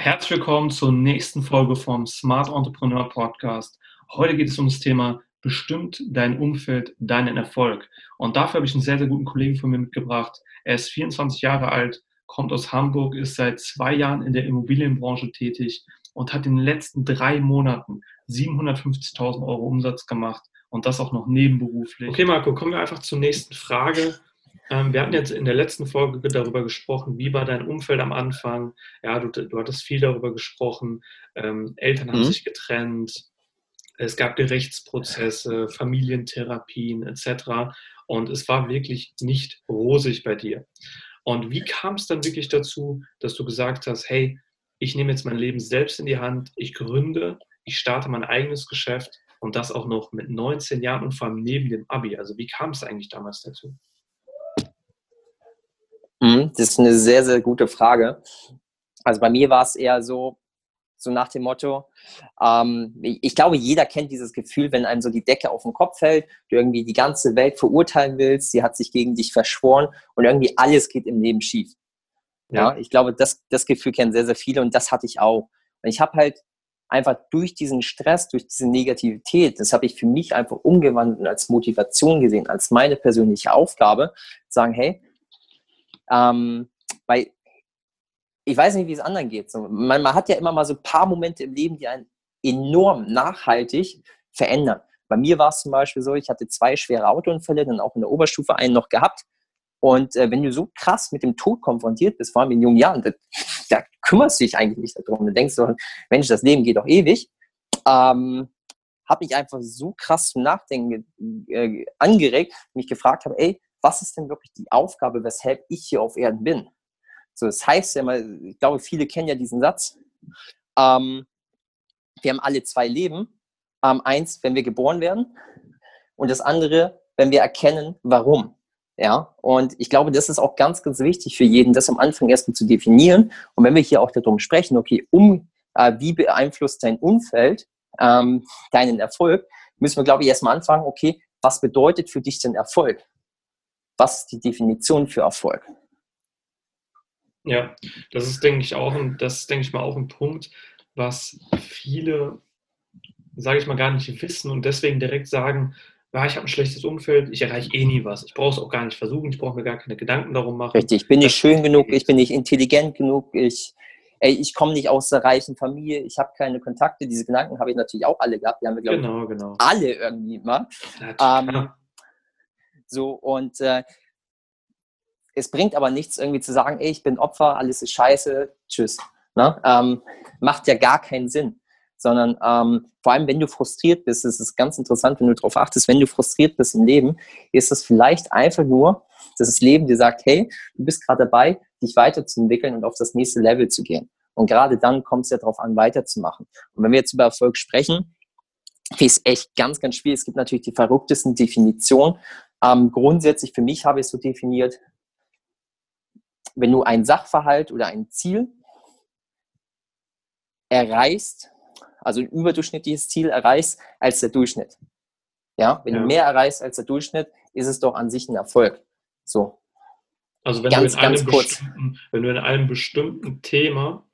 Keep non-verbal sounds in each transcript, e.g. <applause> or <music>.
Herzlich willkommen zur nächsten Folge vom Smart Entrepreneur Podcast. Heute geht es um das Thema bestimmt dein Umfeld deinen Erfolg. Und dafür habe ich einen sehr, sehr guten Kollegen von mir mitgebracht. Er ist 24 Jahre alt, kommt aus Hamburg, ist seit zwei Jahren in der Immobilienbranche tätig und hat in den letzten drei Monaten 750.000 Euro Umsatz gemacht und das auch noch nebenberuflich. Okay, Marco, kommen wir einfach zur nächsten Frage. Ähm, wir hatten jetzt in der letzten Folge darüber gesprochen, wie war dein Umfeld am Anfang? Ja, du, du hattest viel darüber gesprochen. Ähm, Eltern haben mhm. sich getrennt. Es gab Gerichtsprozesse, Familientherapien etc. Und es war wirklich nicht rosig bei dir. Und wie kam es dann wirklich dazu, dass du gesagt hast, hey, ich nehme jetzt mein Leben selbst in die Hand, ich gründe, ich starte mein eigenes Geschäft und das auch noch mit 19 Jahren und vor allem neben dem Abi. Also wie kam es eigentlich damals dazu? Mhm, das ist eine sehr, sehr gute Frage. Also bei mir war es eher so, so nach dem Motto, ähm, ich glaube, jeder kennt dieses Gefühl, wenn einem so die Decke auf den Kopf fällt, du irgendwie die ganze Welt verurteilen willst, sie hat sich gegen dich verschworen und irgendwie alles geht im Leben schief. Ja, ja ich glaube, das, das Gefühl kennen sehr, sehr viele und das hatte ich auch. Und ich habe halt einfach durch diesen Stress, durch diese Negativität, das habe ich für mich einfach umgewandelt und als Motivation gesehen, als meine persönliche Aufgabe, sagen, hey, ähm, weil ich weiß nicht, wie es anderen geht. So, man, man, hat ja immer mal so ein paar Momente im Leben, die einen enorm nachhaltig verändern. Bei mir war es zum Beispiel so, ich hatte zwei schwere Autounfälle, dann auch in der Oberstufe einen noch gehabt. Und äh, wenn du so krass mit dem Tod konfrontiert bist, vor allem in jungen Jahren, da, da kümmerst du dich eigentlich nicht darum. Du denkst so, Mensch, das Leben geht doch ewig. Ähm, habe mich einfach so krass zum Nachdenken äh, angeregt, mich gefragt habe, ey, was ist denn wirklich die Aufgabe, weshalb ich hier auf Erden bin? So, das heißt ja mal, ich glaube, viele kennen ja diesen Satz. Ähm, wir haben alle zwei Leben. Ähm, eins, wenn wir geboren werden und das andere, wenn wir erkennen, warum. Ja, und ich glaube, das ist auch ganz, ganz wichtig für jeden, das am Anfang erstmal zu definieren. Und wenn wir hier auch darum sprechen, okay, um, äh, wie beeinflusst dein Umfeld ähm, deinen Erfolg, müssen wir, glaube ich, erstmal anfangen, okay, was bedeutet für dich denn Erfolg? Was ist die Definition für Erfolg? Ja, das ist, denke ich, auch ein, das ist, denke ich mal, auch ein Punkt, was viele, sage ich mal, gar nicht wissen und deswegen direkt sagen, ja, ich habe ein schlechtes Umfeld, ich erreiche eh nie was. Ich brauche es auch gar nicht versuchen, ich brauche mir gar keine Gedanken darum machen. Richtig, ich bin nicht schön genug, ich bin nicht intelligent genug, ich, ey, ich komme nicht aus der reichen Familie, ich habe keine Kontakte. Diese Gedanken habe ich natürlich auch alle gehabt. Die haben wir, glaube genau, genau. alle irgendwie mal. Ähm, so, und äh, es bringt aber nichts, irgendwie zu sagen, ey, ich bin Opfer, alles ist scheiße, tschüss. Ne? Ähm, macht ja gar keinen Sinn. Sondern ähm, vor allem, wenn du frustriert bist, ist es ganz interessant, wenn du darauf achtest, wenn du frustriert bist im Leben, ist es vielleicht einfach nur, dass das Leben dir sagt, hey, du bist gerade dabei, dich weiterzuentwickeln und auf das nächste Level zu gehen. Und gerade dann kommt es ja darauf an, weiterzumachen. Und wenn wir jetzt über Erfolg sprechen, ist echt ganz, ganz schwierig. Es gibt natürlich die verrücktesten Definitionen. Ähm, grundsätzlich für mich habe ich es so definiert, wenn du ein Sachverhalt oder ein Ziel erreichst, also ein überdurchschnittliches Ziel erreichst als der Durchschnitt. Ja, wenn ja. du mehr erreichst als der Durchschnitt, ist es doch an sich ein Erfolg. So. Also wenn, ganz, du in einem bestimmten, wenn du in einem bestimmten Thema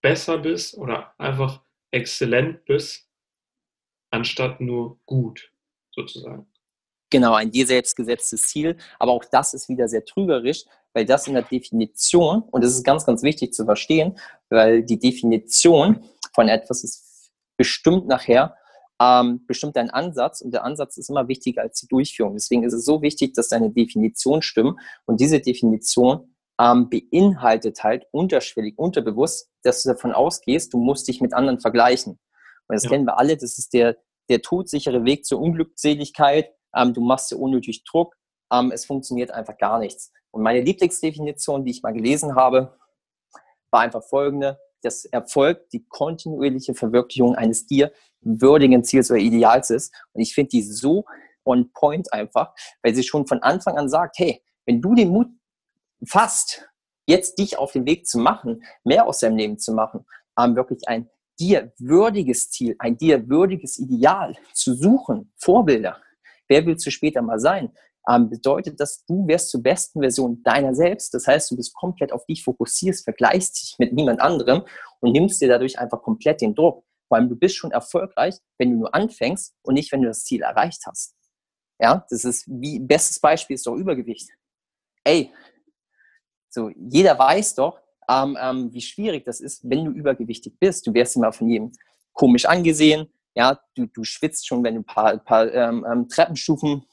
besser bist oder einfach exzellent bist, anstatt nur gut, sozusagen. Genau, ein dir selbst gesetztes Ziel. Aber auch das ist wieder sehr trügerisch, weil das in der Definition, und das ist ganz, ganz wichtig zu verstehen, weil die Definition von etwas ist bestimmt nachher, ähm, bestimmt dein Ansatz und der Ansatz ist immer wichtiger als die Durchführung. Deswegen ist es so wichtig, dass deine Definition stimmt und diese Definition ähm, beinhaltet halt unterschwellig, unterbewusst, dass du davon ausgehst, du musst dich mit anderen vergleichen. Und das ja. kennen wir alle, das ist der, der todsichere Weg zur Unglückseligkeit, ähm, du machst dir unnötig Druck, ähm, es funktioniert einfach gar nichts. Und meine Lieblingsdefinition, die ich mal gelesen habe, war einfach folgende. Das Erfolg die kontinuierliche Verwirklichung eines dir würdigen Ziels oder Ideals ist. Und ich finde die so on point einfach, weil sie schon von Anfang an sagt, hey, wenn du den Mut fasst, jetzt dich auf den Weg zu machen, mehr aus deinem Leben zu machen, ähm, wirklich ein dir würdiges Ziel, ein dir würdiges Ideal zu suchen, Vorbilder, Wer willst du später mal sein? ähm, bedeutet das, du wirst zur besten Version deiner selbst. Das heißt, du bist komplett auf dich fokussierst, vergleichst dich mit niemand anderem und nimmst dir dadurch einfach komplett den Druck. Vor allem, du bist schon erfolgreich, wenn du nur anfängst und nicht, wenn du das Ziel erreicht hast. Ja, das ist wie, bestes Beispiel ist doch Übergewicht. Ey, so, jeder weiß doch, ähm, ähm, wie schwierig das ist, wenn du übergewichtig bist. Du wirst immer von jedem komisch angesehen. Ja, du, du schwitzt schon, wenn du ein paar, ein paar ähm, ähm Treppenstufen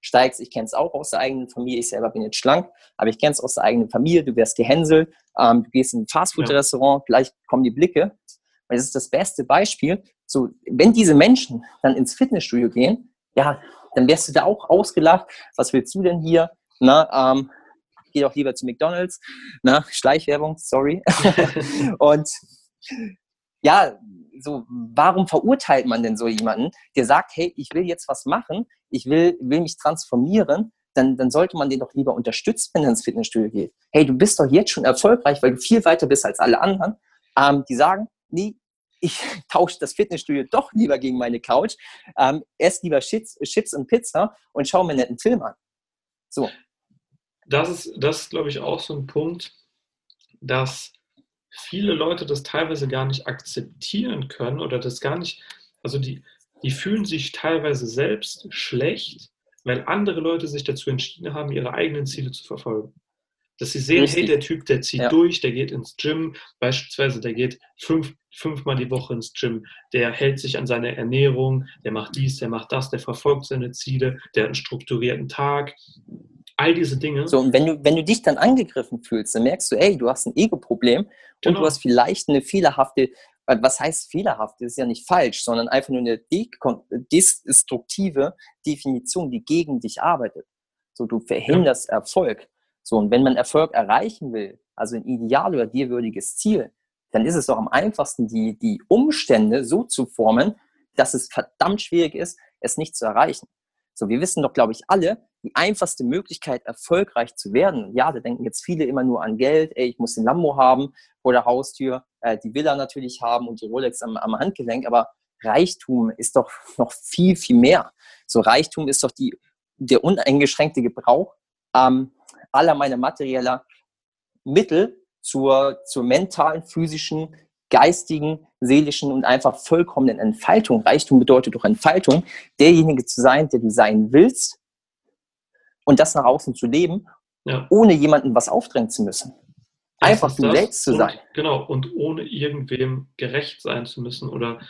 steigst. Ich kenne es auch aus der eigenen Familie. Ich selber bin jetzt schlank, aber ich kenne es aus der eigenen Familie. Du wirst gehänselt, ähm, du gehst in ein Fastfood-Restaurant, ja. gleich kommen die Blicke. Und das ist das beste Beispiel. So, wenn diese Menschen dann ins Fitnessstudio gehen, ja, dann wirst du da auch ausgelacht. Was willst du denn hier? Na, ähm, geh doch lieber zu McDonalds. Na, Schleichwerbung, sorry. <laughs> und ja, so, warum verurteilt man denn so jemanden, der sagt, hey, ich will jetzt was machen, ich will, will mich transformieren, dann, dann sollte man den doch lieber unterstützen, wenn er ins Fitnessstudio geht. Hey, du bist doch jetzt schon erfolgreich, weil du viel weiter bist als alle anderen. Ähm, die sagen, nee, ich <laughs> tausche das Fitnessstudio doch lieber gegen meine Couch, ähm, esse lieber Chips, Chips und Pizza und schaue mir einen netten Film an. So. Das ist, das ist, glaube ich, auch so ein Punkt, dass viele Leute das teilweise gar nicht akzeptieren können oder das gar nicht, also die, die fühlen sich teilweise selbst schlecht, weil andere Leute sich dazu entschieden haben, ihre eigenen Ziele zu verfolgen. Dass sie sehen, Richtig. hey, der Typ, der zieht ja. durch, der geht ins Gym, beispielsweise, der geht fünf, fünfmal die Woche ins Gym, der hält sich an seine Ernährung, der macht dies, der macht das, der verfolgt seine Ziele, der hat einen strukturierten Tag, all diese Dinge. So, und wenn du, wenn du dich dann angegriffen fühlst, dann merkst du, ey, du hast ein Ego-Problem genau. und du hast vielleicht eine fehlerhafte, was heißt fehlerhaft? Das ist ja nicht falsch, sondern einfach nur eine destruktive Definition, die gegen dich arbeitet. So, du verhinderst ja. Erfolg. So, und wenn man Erfolg erreichen will, also ein ideal oder dir würdiges Ziel, dann ist es doch am einfachsten, die, die Umstände so zu formen, dass es verdammt schwierig ist, es nicht zu erreichen. So, wir wissen doch, glaube ich, alle, die einfachste Möglichkeit, erfolgreich zu werden. Ja, da denken jetzt viele immer nur an Geld, ey, ich muss den Lambo haben vor der Haustür, äh, die Villa natürlich haben und die Rolex am, am Handgelenk, aber Reichtum ist doch <laughs> noch viel, viel mehr. So Reichtum ist doch die, der uneingeschränkte Gebrauch ähm, aller meiner materieller Mittel zur, zur mentalen, physischen, geistigen, seelischen und einfach vollkommenen Entfaltung. Reichtum bedeutet doch Entfaltung, derjenige zu sein, der du sein willst und das nach außen zu leben, ja. ohne jemandem was aufdrängen zu müssen. Das einfach du selbst zu sein. Genau, und ohne irgendwem gerecht sein zu müssen oder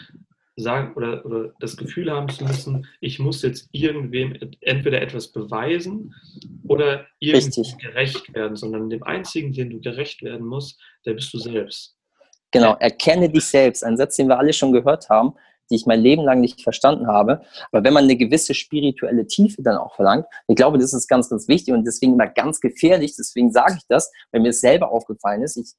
sagen oder, oder das Gefühl haben zu müssen, ich muss jetzt irgendwem entweder etwas beweisen oder irgendwie gerecht werden, sondern dem einzigen, den du gerecht werden musst, der bist du selbst. Genau, erkenne dich selbst. Ein Satz, den wir alle schon gehört haben, die ich mein Leben lang nicht verstanden habe. Aber wenn man eine gewisse spirituelle Tiefe dann auch verlangt, ich glaube, das ist ganz, ganz wichtig und deswegen immer ganz gefährlich. Deswegen sage ich das, wenn mir es selber aufgefallen ist. Ich,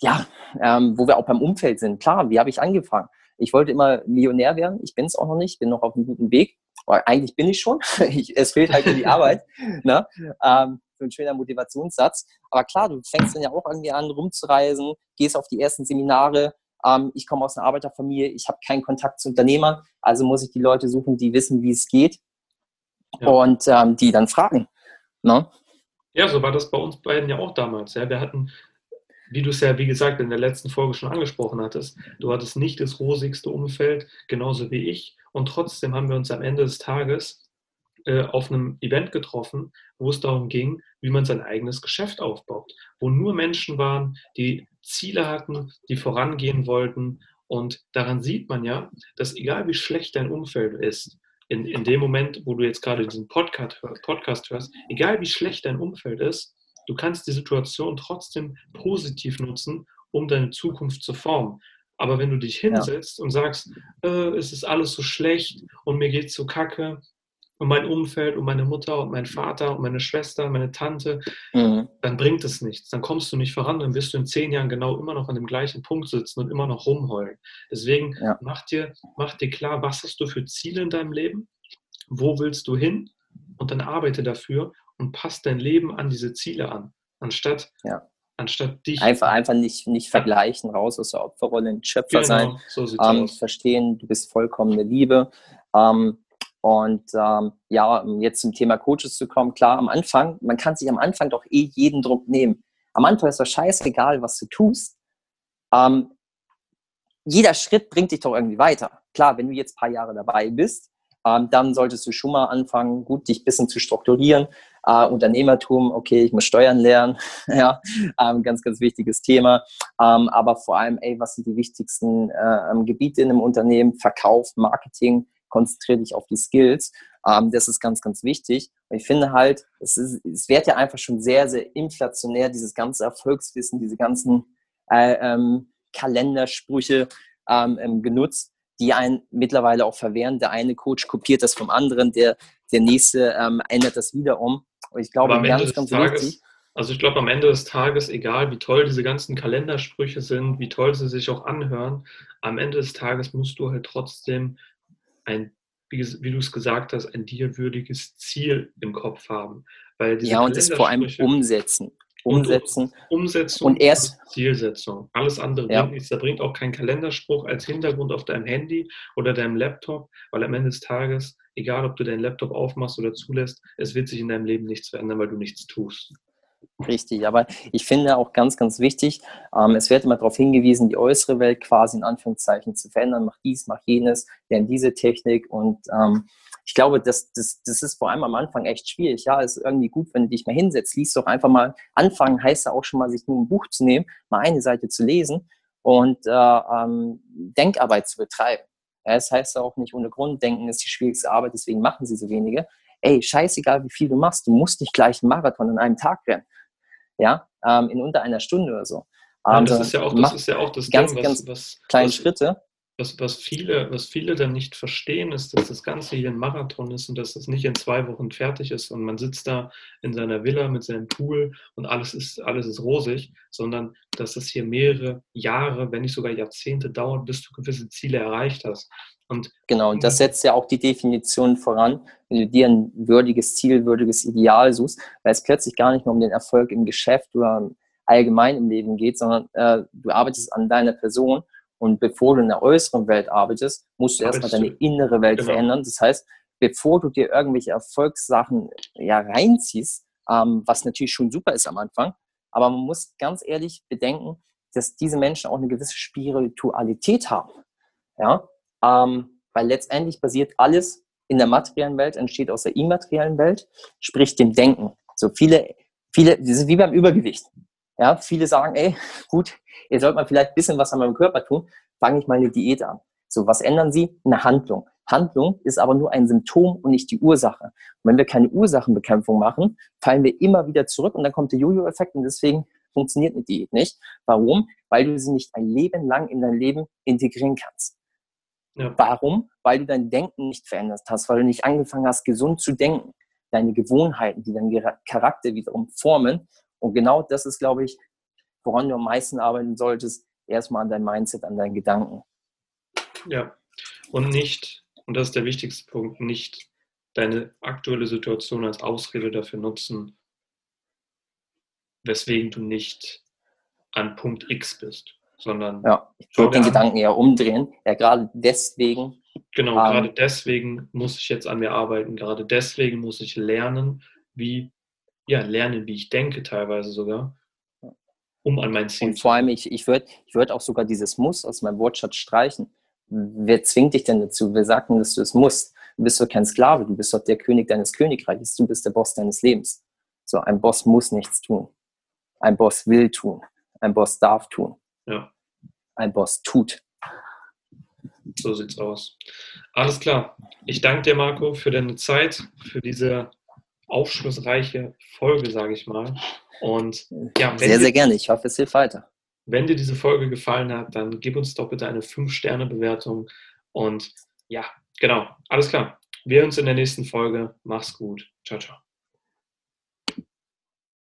ja, ähm, wo wir auch beim Umfeld sind. Klar, wie habe ich angefangen? Ich wollte immer Millionär werden. Ich bin es auch noch nicht, bin noch auf einem guten Weg. Aber eigentlich bin ich schon. <laughs> Ich, es fehlt halt nur die Arbeit. <laughs> Ne? Ähm, so ein schöner Motivationssatz. Aber klar, du fängst dann ja auch irgendwie an, rumzureisen, gehst auf die ersten Seminare. Ähm, ich komme aus einer Arbeiterfamilie, ich habe keinen Kontakt zu Unternehmern, also muss ich die Leute suchen, die wissen, wie es geht ja. und ähm, die dann fragen. Ne? Ja, so war das bei uns beiden ja auch damals. Ja. Wir hatten wie du es ja, wie gesagt, in der letzten Folge schon angesprochen hattest, du hattest nicht das rosigste Umfeld, genauso wie ich. Und trotzdem haben wir uns am Ende des Tages äh, auf einem Event getroffen, wo es darum ging, wie man sein eigenes Geschäft aufbaut, wo nur Menschen waren, die Ziele hatten, die vorangehen wollten. Und daran sieht man ja, dass egal wie schlecht dein Umfeld ist, in, in dem Moment, wo du jetzt gerade diesen Podcast, Podcast hörst, egal wie schlecht dein Umfeld ist, du kannst die Situation trotzdem positiv nutzen, um deine Zukunft zu formen. Aber wenn du dich hinsetzt ja. und sagst, äh, es ist alles so schlecht und mir geht es so kacke und mein Umfeld und meine Mutter und mein Vater und meine Schwester, meine Tante, mhm. dann bringt es nichts. Dann kommst du nicht voran, dann wirst du in zehn Jahren genau immer noch an dem gleichen Punkt sitzen und immer noch rumheulen. Deswegen ja. mach, dir, mach dir klar, was hast du für Ziele in deinem Leben, wo willst du hin und dann arbeite dafür und passt dein Leben an diese Ziele an, anstatt, ja. anstatt dich. Einfach, einfach nicht, nicht vergleichen, raus aus der Opferrolle, ein Schöpfer genau, sein, so ähm, verstehen, du bist vollkommene Liebe. Ähm, Und ähm, ja, um jetzt zum Thema Coaches zu kommen, klar, am Anfang, man kann sich am Anfang doch eh jeden Druck nehmen. Am Anfang ist doch scheißegal, was du tust. Ähm, jeder Schritt bringt dich doch irgendwie weiter. Klar, wenn du jetzt ein paar Jahre dabei bist, ähm, dann solltest du schon mal anfangen, gut dich ein bisschen zu strukturieren. Äh, Unternehmertum, okay, ich muss Steuern lernen, <laughs> ja, ähm, ganz, ganz wichtiges Thema. Ähm, aber vor allem, ey, was sind die wichtigsten äh, Gebiete in einem Unternehmen? Verkauf, Marketing, konzentriere dich auf die Skills. Ähm, das ist ganz, ganz wichtig. Und ich finde halt, es, ist, es wird ja einfach schon sehr, sehr inflationär, dieses ganze Erfolgswissen, diese ganzen äh, ähm, Kalendersprüche ähm, ähm, genutzt, die einen mittlerweile auch verwehren. Der eine Coach kopiert das vom anderen, der, der nächste ähm, ändert das wieder um. Und ich glaube, ganz, ganz Tages, wichtig. Also ich glaube, am Ende des Tages, egal wie toll diese ganzen Kalendersprüche sind, wie toll sie sich auch anhören, am Ende des Tages musst du halt trotzdem ein, wie, wie du es gesagt hast, ein dir würdiges Ziel im Kopf haben. Weil ja, und das vor allem umsetzen. Umsetzen. Und Umsetzung und erst Zielsetzung. Alles andere ja. bringt nichts. Da bringt auch kein Kalenderspruch als Hintergrund auf deinem Handy oder deinem Laptop, weil am Ende des Tages, egal ob du deinen Laptop aufmachst oder zulässt, es wird sich in deinem Leben nichts verändern, weil du nichts tust. Richtig, aber ich finde auch ganz, ganz wichtig, ähm, es wird immer darauf hingewiesen, die äußere Welt quasi in Anführungszeichen zu verändern, mach dies, mach jenes, lern diese Technik und ähm, ich glaube, das, das, das ist vor allem am Anfang echt schwierig. Ja, es ist irgendwie gut, wenn du dich mal hinsetzt, liest doch einfach mal. Anfangen heißt ja auch schon mal, sich nur ein Buch zu nehmen, mal eine Seite zu lesen und äh, ähm, Denkarbeit zu betreiben. Ja, das heißt ja auch nicht ohne Grund, Denken ist die schwierigste Arbeit, deswegen machen sie so wenige. Ey, scheißegal, wie viel du machst, du musst nicht gleich einen Marathon in einem Tag rennen ja, ähm, in unter einer Stunde oder so. Ja, das, ist ja auch, das ist ja auch das ganz, Ding, was, ganz was, kleine was, Schritte. Was, was, viele, was viele dann nicht verstehen, ist, dass das Ganze hier ein Marathon ist und dass das nicht in zwei Wochen fertig ist und man sitzt da in seiner Villa mit seinem Pool und alles ist, alles ist rosig, sondern dass es hier mehrere Jahre, wenn nicht sogar Jahrzehnte dauert, bis du gewisse Ziele erreicht hast. Und genau, und das setzt ja auch die Definition voran, wenn du dir ein würdiges Ziel, würdiges Ideal suchst, weil es plötzlich gar nicht mehr um den Erfolg im Geschäft oder allgemein im Leben geht, sondern äh, du arbeitest an deiner Person und bevor du in der äußeren Welt arbeitest, musst du erstmal deine innere Welt genau. verändern. Das heißt, bevor du dir irgendwelche Erfolgssachen ja reinziehst, ähm, was natürlich schon super ist am Anfang, aber man muss ganz ehrlich bedenken, dass diese Menschen auch eine gewisse Spiritualität haben. Ja, ähm, weil letztendlich basiert alles in der materiellen Welt, entsteht aus der immateriellen Welt, sprich dem Denken. So viele, viele, das ist wie beim Übergewicht. Ja, viele sagen, ey, gut, ihr sollt mal vielleicht ein bisschen was an meinem Körper tun, fange ich mal eine Diät an. So, was ändern Sie? Eine Handlung. Handlung ist aber nur ein Symptom und nicht die Ursache. Und wenn wir keine Ursachenbekämpfung machen, fallen wir immer wieder zurück und dann kommt der Jojo-Effekt und deswegen funktioniert eine Diät nicht. Warum? Weil du sie nicht ein Leben lang in dein Leben integrieren kannst. Ja. Warum? Weil du dein Denken nicht verändert hast, weil du nicht angefangen hast, gesund zu denken. Deine Gewohnheiten, die deinen Charakter wiederum formen. Und genau das ist, glaube ich, woran du am meisten arbeiten solltest. Erstmal an dein Mindset, an deinen Gedanken. Ja. Und nicht, und das ist der wichtigste Punkt, nicht deine aktuelle Situation als Ausrede dafür nutzen, weswegen du nicht an Punkt X bist sondern. Ja, ich würde den Gedanken eher umdrehen. Ja, gerade deswegen. Genau, ähm, gerade deswegen muss ich jetzt an mir arbeiten. Gerade deswegen muss ich lernen, wie, ja, lernen, wie ich denke, teilweise sogar, um an mein Ziel Und vor allem, ich, ich würde ich würd auch sogar dieses Muss aus meinem Wortschatz streichen. Wer zwingt dich denn dazu? Wer sagt denn, dass du es musst? Du bist doch kein Sklave, du bist doch der König deines Königreiches, du bist der Boss deines Lebens. So, ein Boss muss nichts tun. Ein Boss will tun. Ein Boss darf tun. Ja ein Boss tut. So sieht's aus. Alles klar. Ich danke dir, Marco, für deine Zeit, für diese aufschlussreiche Folge, sage ich mal. Und ja, sehr, dir, sehr gerne. Ich hoffe, es hilft weiter. Wenn dir diese Folge gefallen hat, dann gib uns doch bitte eine 5-Sterne-Bewertung. Und ja, genau. Alles klar. Wir hören uns in der nächsten Folge. Mach's gut. Ciao, ciao.